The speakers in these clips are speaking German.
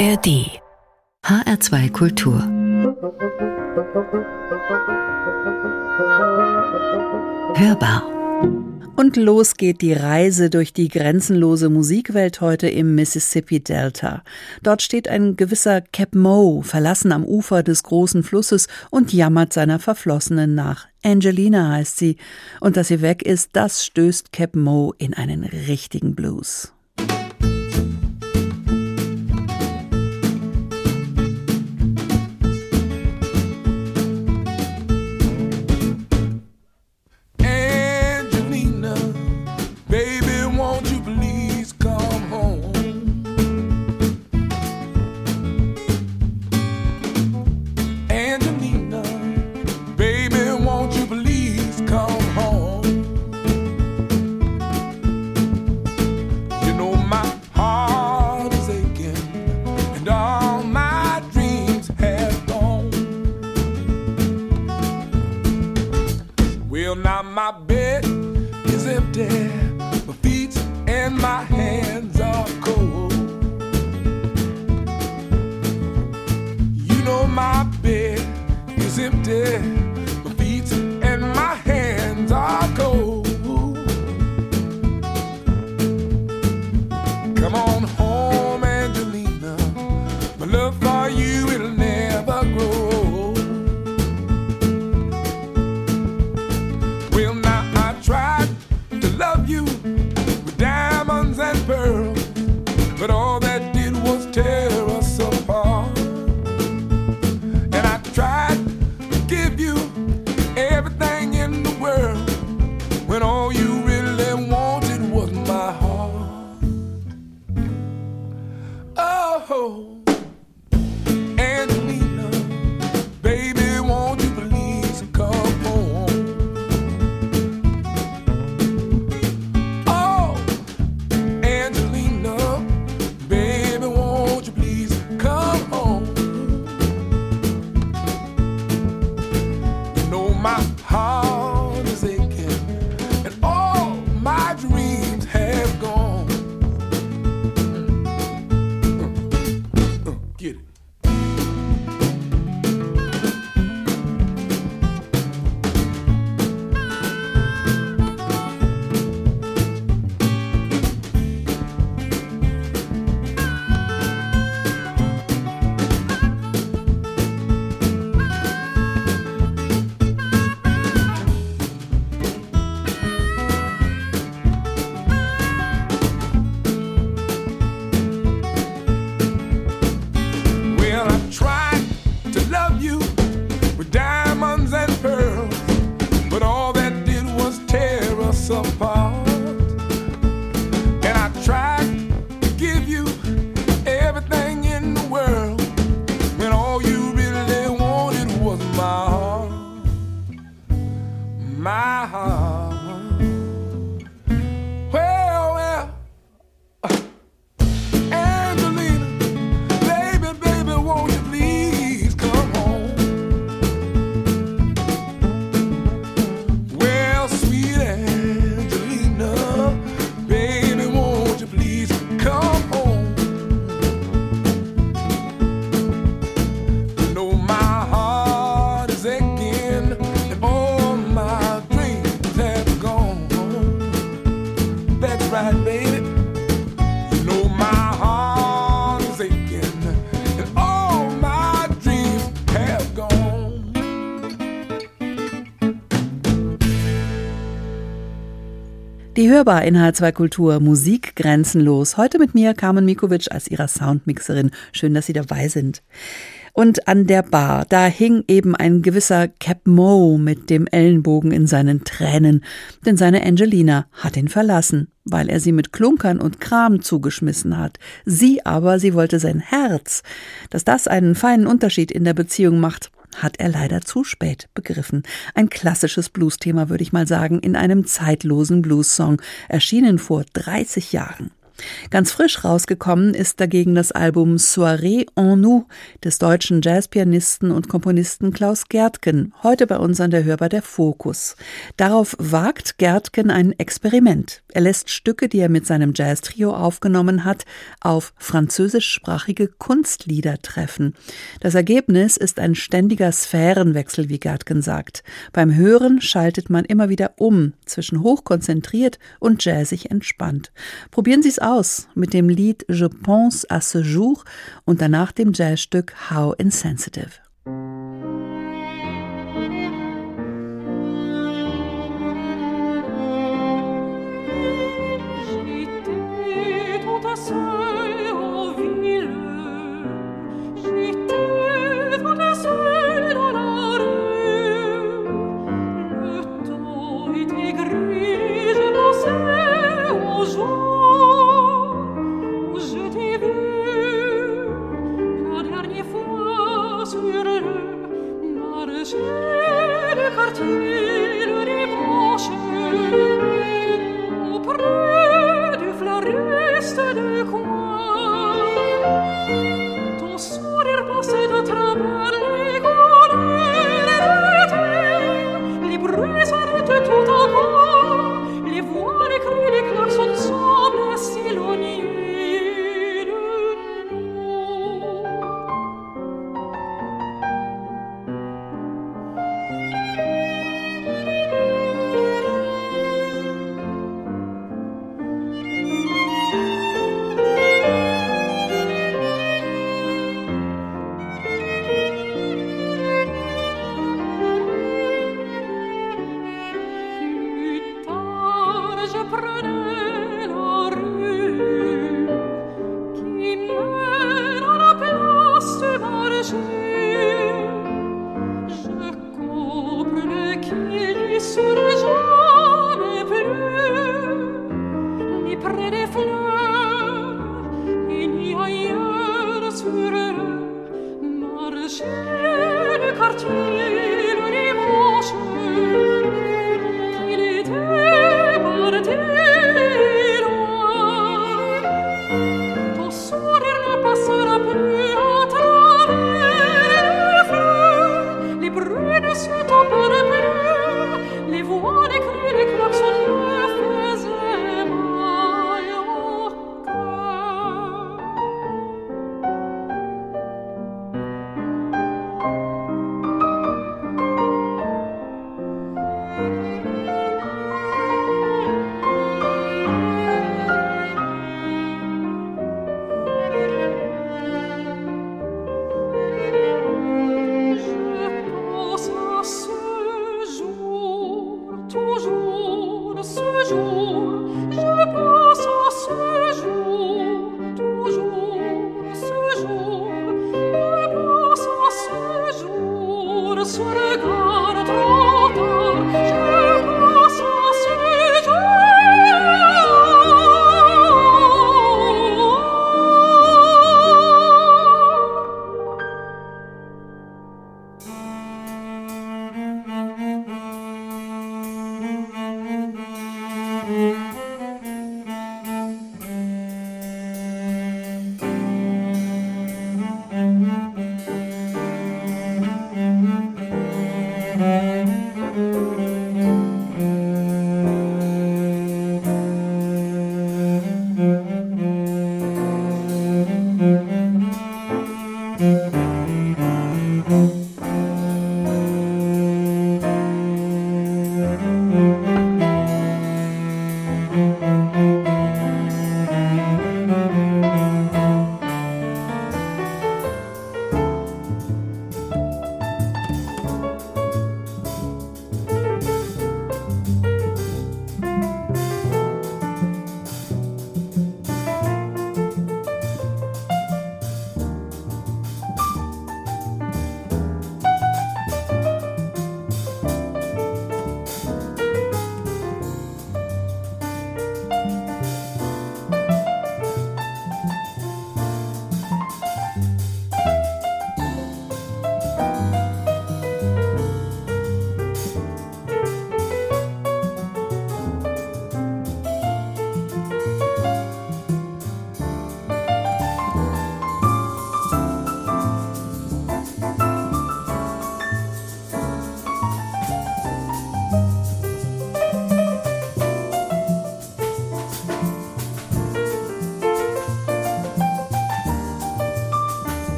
ARD HR2 Kultur Hörbar und los geht die Reise durch die grenzenlose Musikwelt heute im Mississippi Delta. Dort steht ein gewisser Cap Moe, verlassen am Ufer des großen Flusses und jammert seiner Verflossenen nach. Angelina heißt sie. Und dass sie weg ist, das stößt Cap Moe in einen richtigen Blues. burn. my heart. Die hörbar in H2 Kultur Musik grenzenlos. Heute mit mir Carmen Mikovic als ihrer Soundmixerin. Schön, dass Sie dabei sind. Und an der Bar, da hing eben ein gewisser Cap Moe mit dem Ellenbogen in seinen Tränen, denn seine Angelina hat ihn verlassen, weil er sie mit Klunkern und Kram zugeschmissen hat. Sie aber, sie wollte sein Herz. Dass das einen feinen Unterschied in der Beziehung macht, hat er leider zu spät begriffen. Ein klassisches Bluesthema, würde ich mal sagen, in einem zeitlosen Bluessong, erschienen vor 30 Jahren. Ganz frisch rausgekommen ist dagegen das Album Soirée en nous des deutschen Jazzpianisten und Komponisten Klaus Gärtgen, heute bei uns an der Hörbar der Fokus. Darauf wagt Gärtgen ein Experiment. Er lässt Stücke, die er mit seinem Jazztrio aufgenommen hat, auf französischsprachige Kunstlieder treffen. Das Ergebnis ist ein ständiger Sphärenwechsel, wie Gärtgen sagt. Beim Hören schaltet man immer wieder um zwischen hochkonzentriert und jazzig entspannt. Probieren Sie es aus mit dem Lied Je pense à ce jour und danach dem Jazzstück How Insensitive.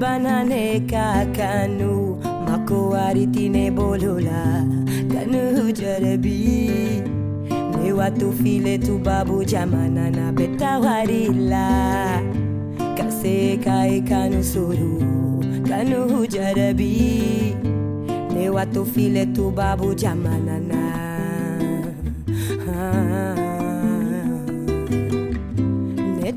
banane ka kanu mako aritine bolola kanu jarabi ne watu file tu babu jamana na beta warila. Kase ka kanu suru kanu jarabi me watu file tu babu jamana na. Ah. me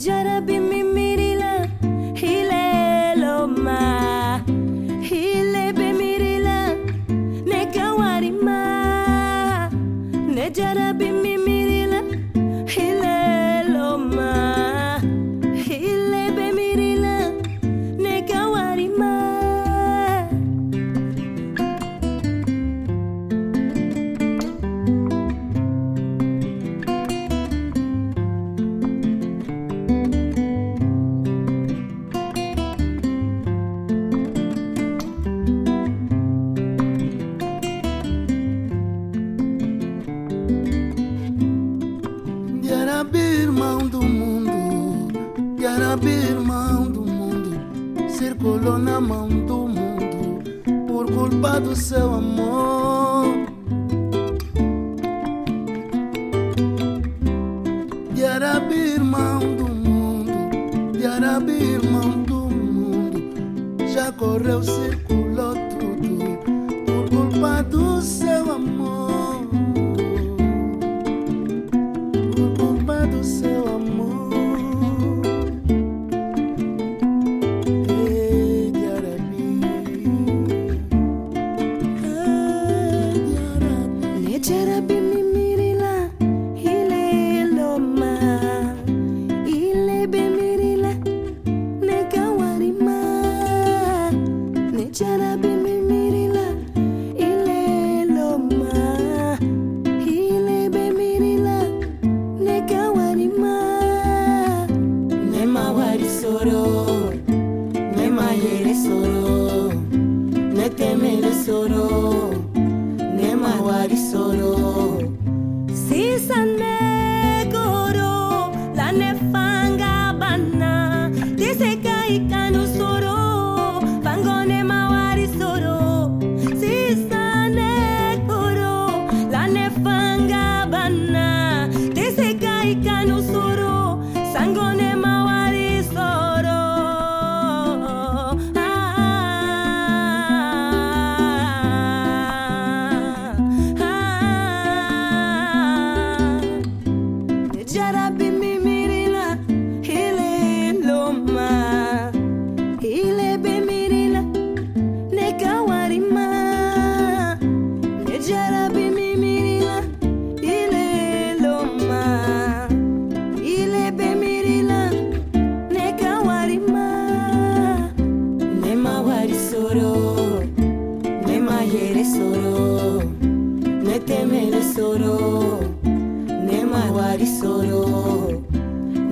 do seu amor. yeri soro,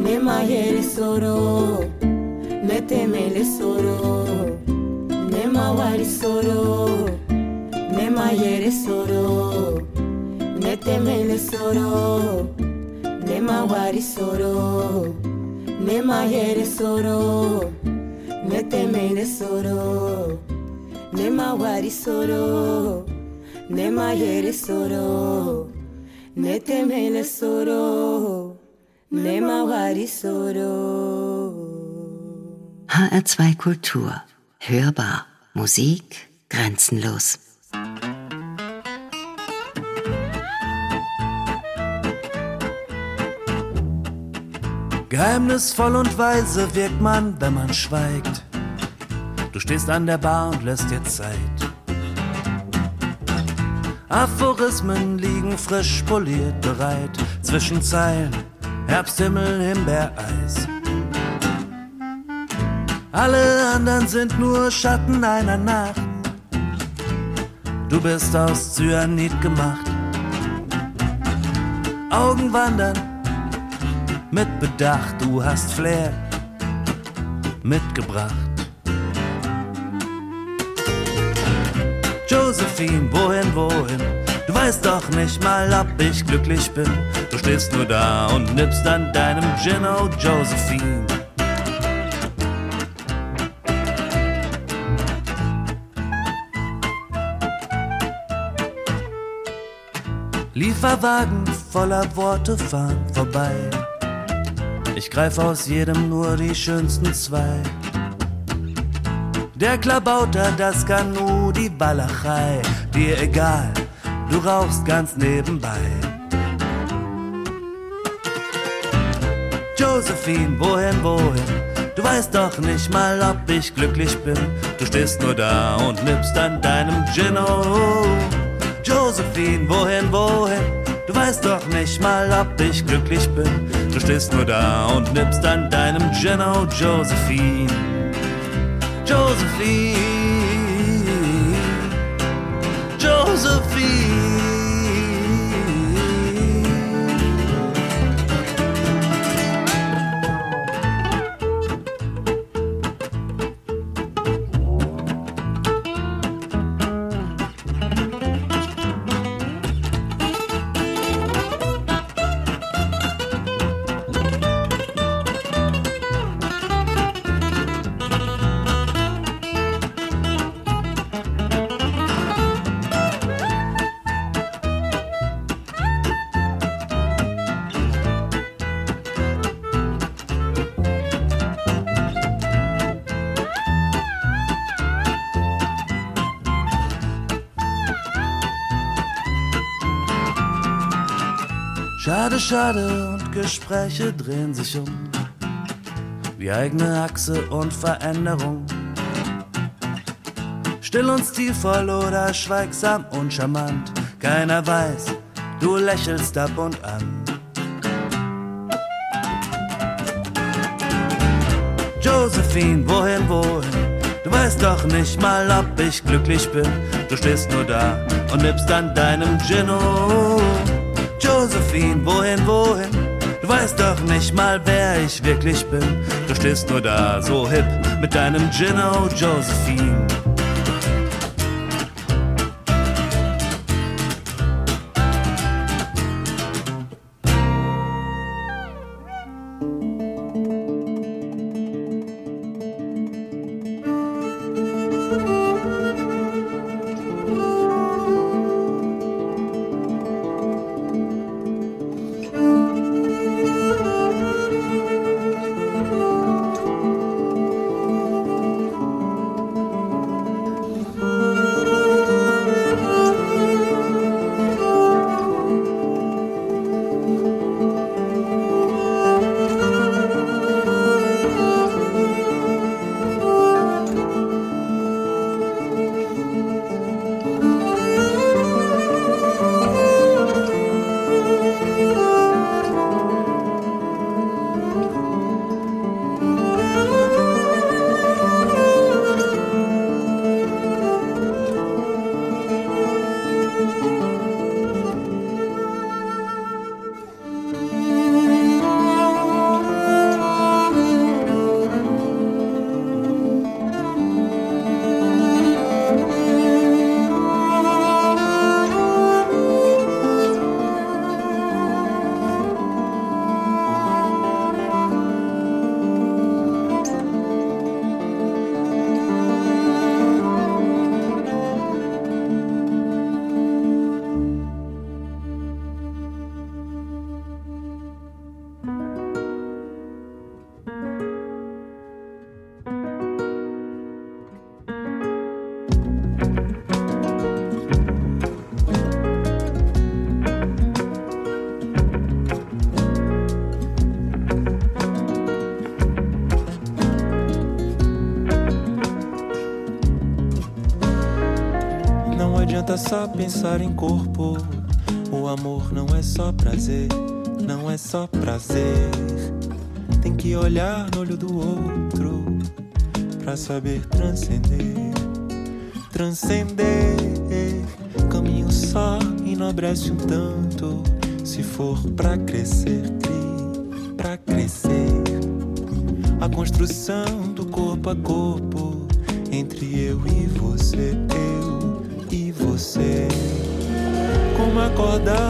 Nema yeri soru Ne temeli soro, Nema vari soru Nema yeri soro, Ne temeli soru Nema vari soro, Nema yeri soru Ne temeli soru Nema vari soru Nema yeri soru Ne temele soro Ne mawari soro HR2 Kultur. Hörbar. Musik grenzenlos. Geheimnisvoll und weise wirkt man, wenn man schweigt. Du stehst an der Bar und lässt dir Zeit. Aphorismen liegen frisch poliert bereit. Zwischen Zeilen, Herbsthimmel, Himbeereis. Alle anderen sind nur Schatten einer Nacht. Du bist aus Cyanid gemacht. Augen wandern mit Bedacht, du hast Flair mitgebracht. Josephine, wohin, wohin? Du weißt doch nicht mal, ob ich glücklich bin. Du stehst nur da und nippst an deinem Gin, oh Josephine. Lieferwagen voller Worte fahren vorbei. Ich greif aus jedem nur die schönsten zwei. Der Klabauter, das Kanu, die Walachei, dir egal, du rauchst ganz nebenbei. Josephine, wohin, wohin? Du weißt doch nicht mal, ob ich glücklich bin. Du stehst nur da und nippst an deinem Gin. Oh, Josephine, wohin, wohin? Du weißt doch nicht mal, ob ich glücklich bin. Du stehst nur da und nippst an deinem Gin. Oh, Josephine, Josephine, Josephine. Schade, und Gespräche drehen sich um. Wie eigene Achse und Veränderung. Still und stilvoll oder schweigsam und charmant. Keiner weiß, du lächelst ab und an. Josephine, wohin, wohin? Du weißt doch nicht mal, ob ich glücklich bin. Du stehst nur da und nippst an deinem Gin. Oh. Josephine, wohin, wohin? Du weißt doch nicht mal, wer ich wirklich bin. Du stehst nur da, so hip, mit deinem Gin, Josephine. Só pensar em corpo. O amor não é só prazer, não é só prazer. Tem que olhar no olho do outro pra saber transcender. Transcender. Caminho só enobrece um tanto. Se for pra crescer, pra crescer. A construção do corpo a corpo acordar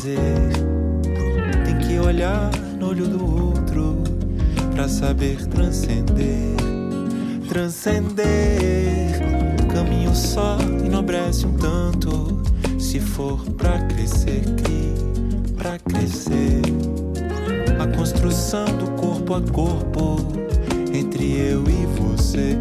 só prazer. Tem que olhar no olho do outro pra saber transcender, transcender. Caminho só enobrece um tanto, se for pra crescer, que pra crescer. A construção do corpo a corpo, entre eu e você,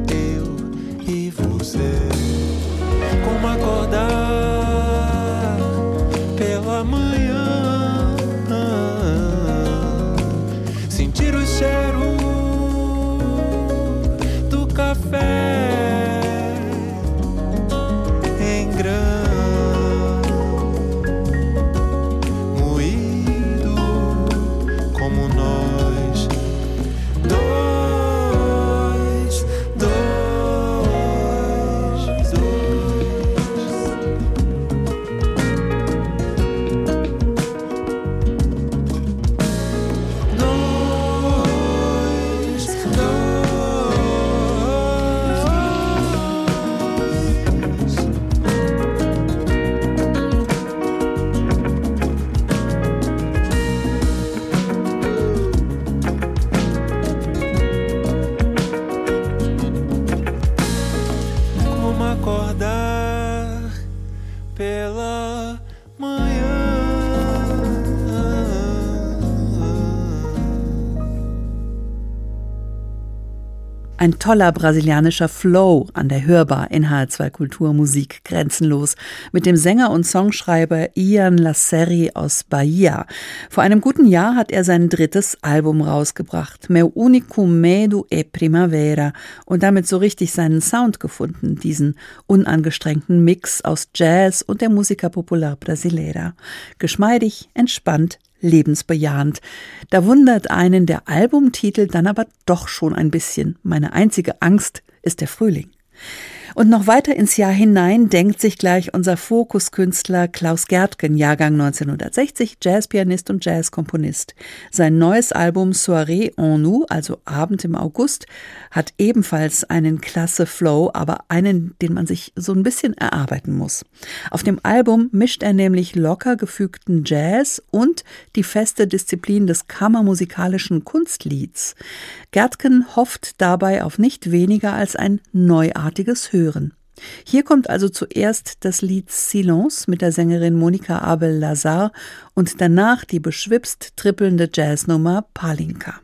acordar pela Ein toller brasilianischer Flow an der Hörbar in HR2 Kultur Musik grenzenlos mit dem Sänger und Songschreiber Ian Lasserri aus Bahia. Vor einem guten Jahr hat er sein drittes Album rausgebracht, Meu Unico Medo e Primavera, und damit so richtig seinen Sound gefunden, diesen unangestrengten Mix aus Jazz und der Musica Popular Brasileira. Geschmeidig, entspannt, lebensbejahend. Da wundert einen der Albumtitel dann aber doch schon ein bisschen. Meine einzige Angst ist der Frühling. Und noch weiter ins Jahr hinein denkt sich gleich unser Fokuskünstler Klaus Gärtgen, Jahrgang 1960, Jazzpianist und Jazzkomponist. Sein neues Album Soirée en nous, also Abend im August, hat ebenfalls einen klasse Flow, aber einen, den man sich so ein bisschen erarbeiten muss. Auf dem Album mischt er nämlich locker gefügten Jazz und die feste Disziplin des kammermusikalischen Kunstlieds. Gärtgen hofft dabei auf nicht weniger als ein neuartiges Hören. Hier kommt also zuerst das Lied Silence mit der Sängerin Monika Abel-Lazar und danach die beschwipst trippelnde Jazznummer Palinka.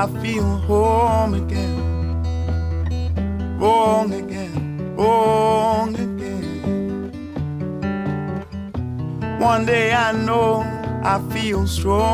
I feel home again. Wrong again, wrong again. One day I know I feel strong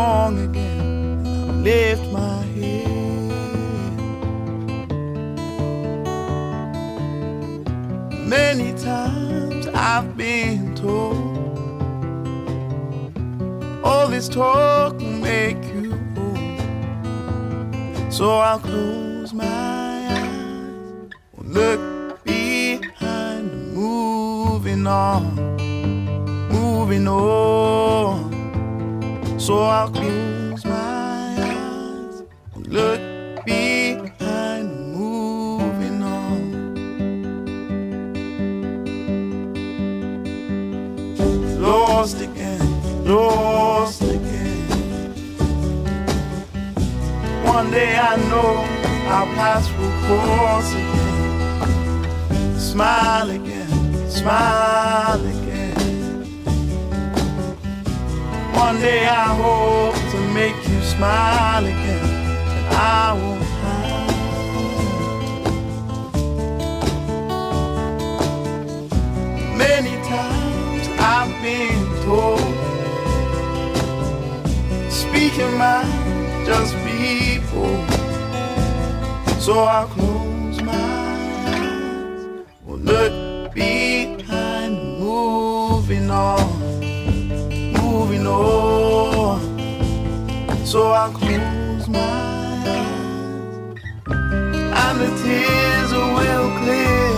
Lost again, lost again. One day I know our paths will cross again. Smile again, smile again. One day I hope to make you smile again. And I will speaking mind, just people. So I'll close my eyes, will look behind, moving on moving on. So I close my eyes, and the tears will clear.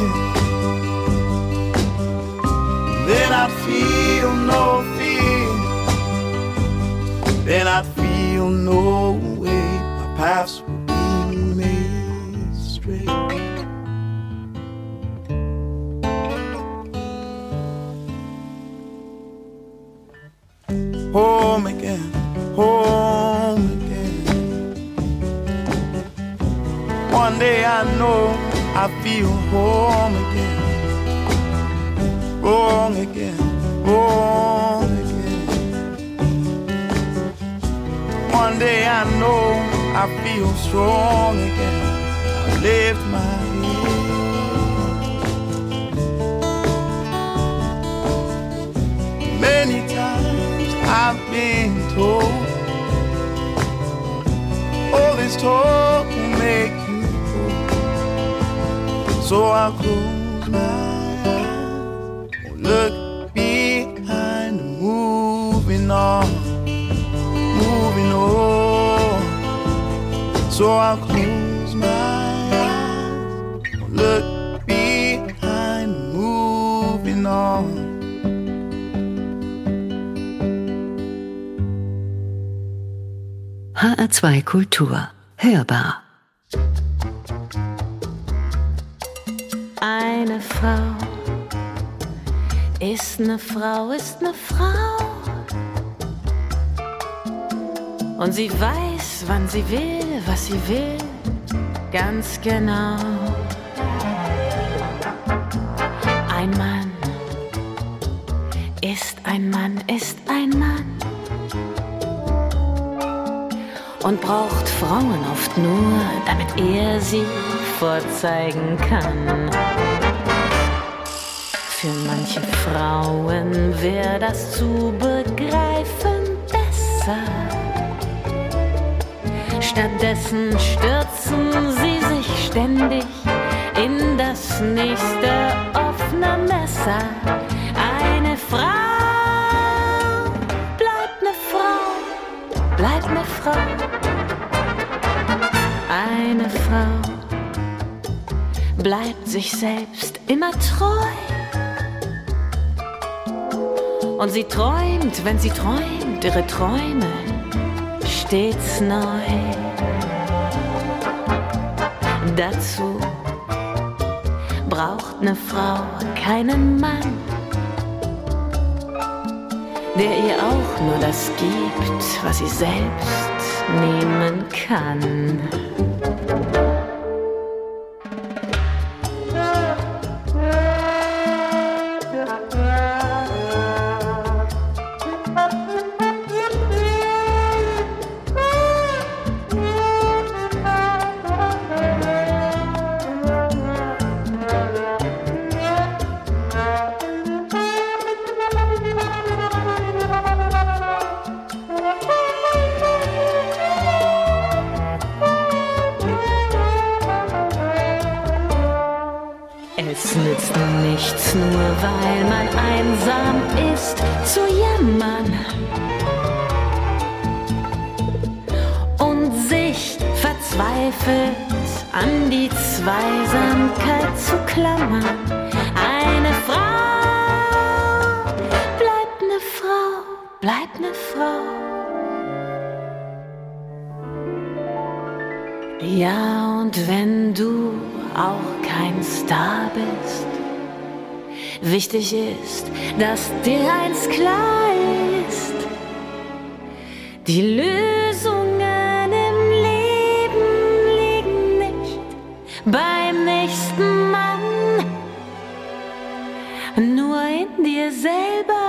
Feel no way. My paths will be made straight. home again, home again. One day I know I feel home again. Wrong again, wrong One day I know I feel strong again. I lift my head. Many times I've been told all this talk will make you old. So I'll close So I'll close my eyes, look behind, moving on. HR2 Kultur. Hörbar. Eine Frau ist eine Frau, ist eine Frau. Und sie weiß, wann sie will, was sie will, ganz genau. Ein Mann ist ein Mann, ist ein Mann. Und braucht Frauen oft nur, damit er sie vorzeigen kann. Für manche Frauen wäre das zu begreifen Stattdessen stürzen sie sich ständig in das nächste offene Messer. Eine Frau bleibt eine Frau, bleibt eine Frau. Eine Frau bleibt sich selbst immer treu. Und sie träumt, wenn sie träumt, ihre Träume stets neu. Dazu braucht eine Frau keinen Mann, der ihr auch nur das gibt, was sie selbst nehmen kann. Wichtig ist, dass dir eins klar ist. Die Lösungen im Leben liegen nicht beim nächsten Mann, nur in dir selber.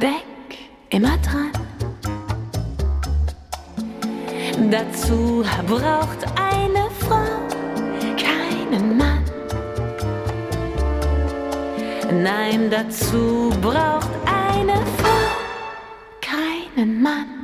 Denk immer dran. Dazu braucht ein Nein, dazu braucht eine Frau keinen Mann.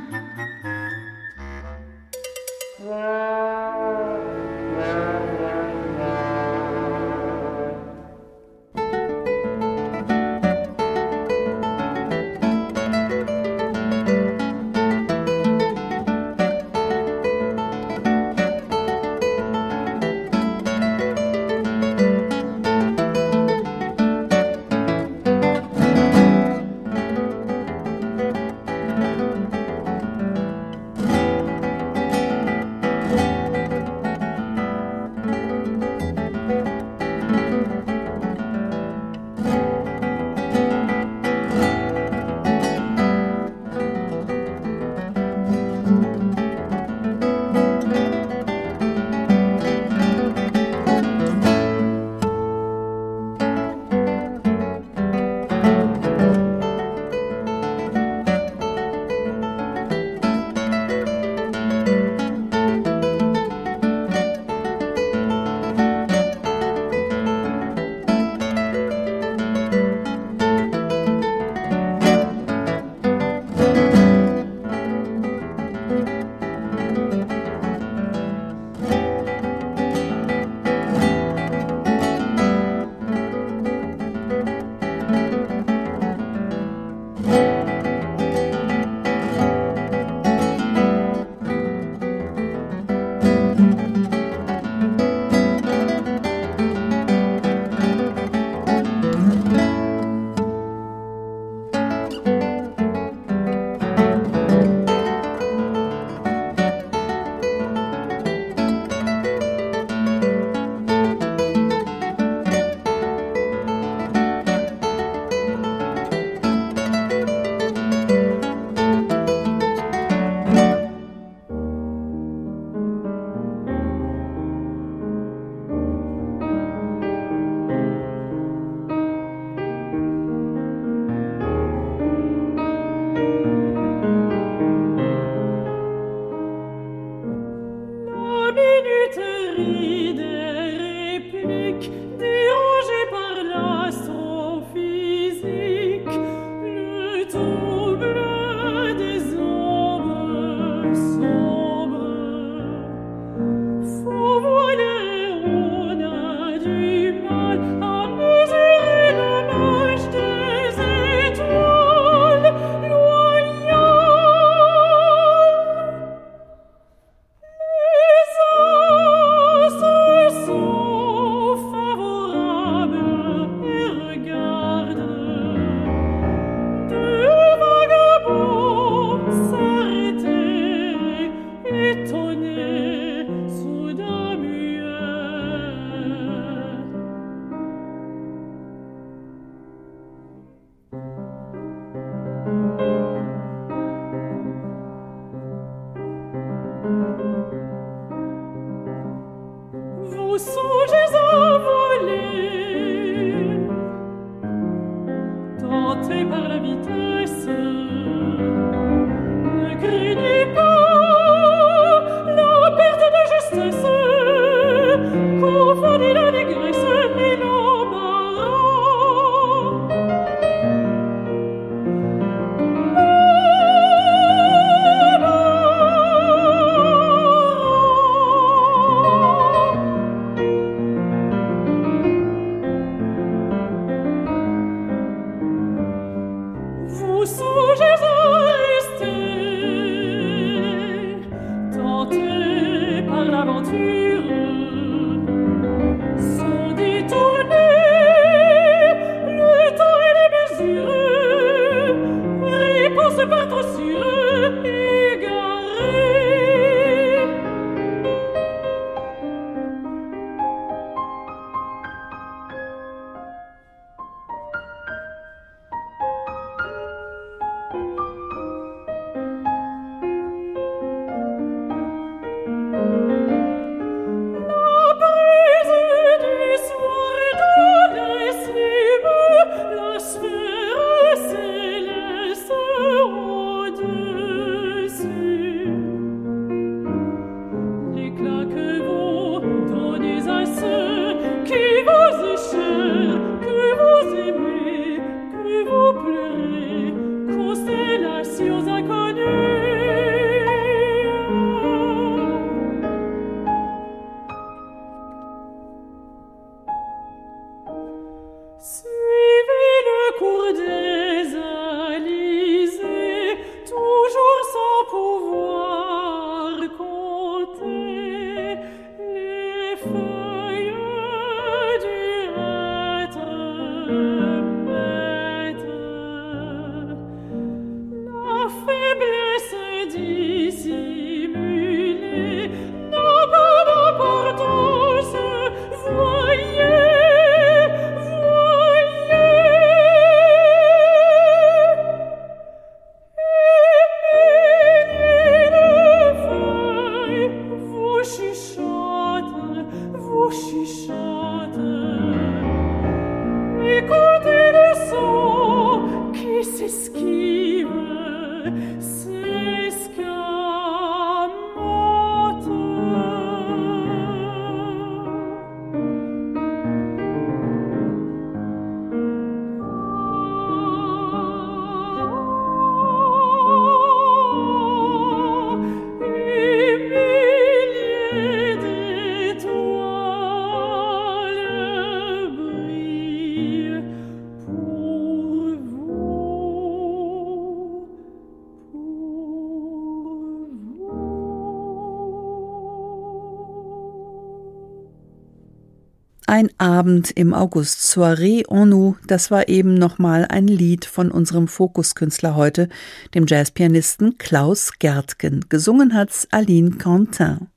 Ein Abend im August, Soirée en nous, das war eben nochmal ein Lied von unserem Fokuskünstler heute, dem Jazzpianisten Klaus Gärtgen. Gesungen hat's Aline Quentin.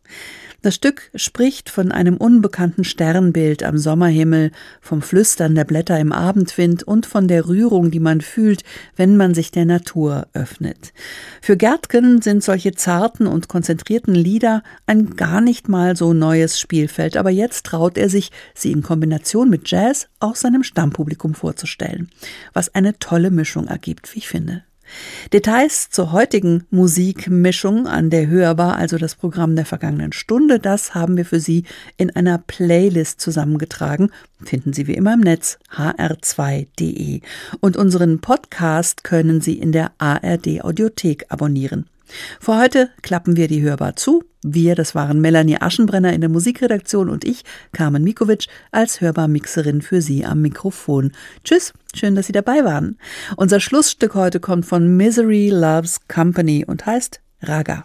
Das Stück spricht von einem unbekannten Sternbild am Sommerhimmel, vom Flüstern der Blätter im Abendwind und von der Rührung, die man fühlt, wenn man sich der Natur öffnet. Für Gärtgen sind solche zarten und konzentrierten Lieder ein gar nicht mal so neues Spielfeld, aber jetzt traut er sich, sie in Kombination mit Jazz auch seinem Stammpublikum vorzustellen, was eine tolle Mischung ergibt, wie ich finde. Details zur heutigen Musikmischung an der Hörbar, also das Programm der vergangenen Stunde, das haben wir für Sie in einer Playlist zusammengetragen. Finden Sie wie immer im Netz hr2.de. Und unseren Podcast können Sie in der ARD Audiothek abonnieren. Für heute klappen wir die Hörbar zu. Wir, das waren Melanie Aschenbrenner in der Musikredaktion und ich, Carmen Mikovic, als Hörbar-Mixerin für Sie am Mikrofon. Tschüss, schön, dass Sie dabei waren. Unser Schlussstück heute kommt von Misery Loves Company und heißt Raga.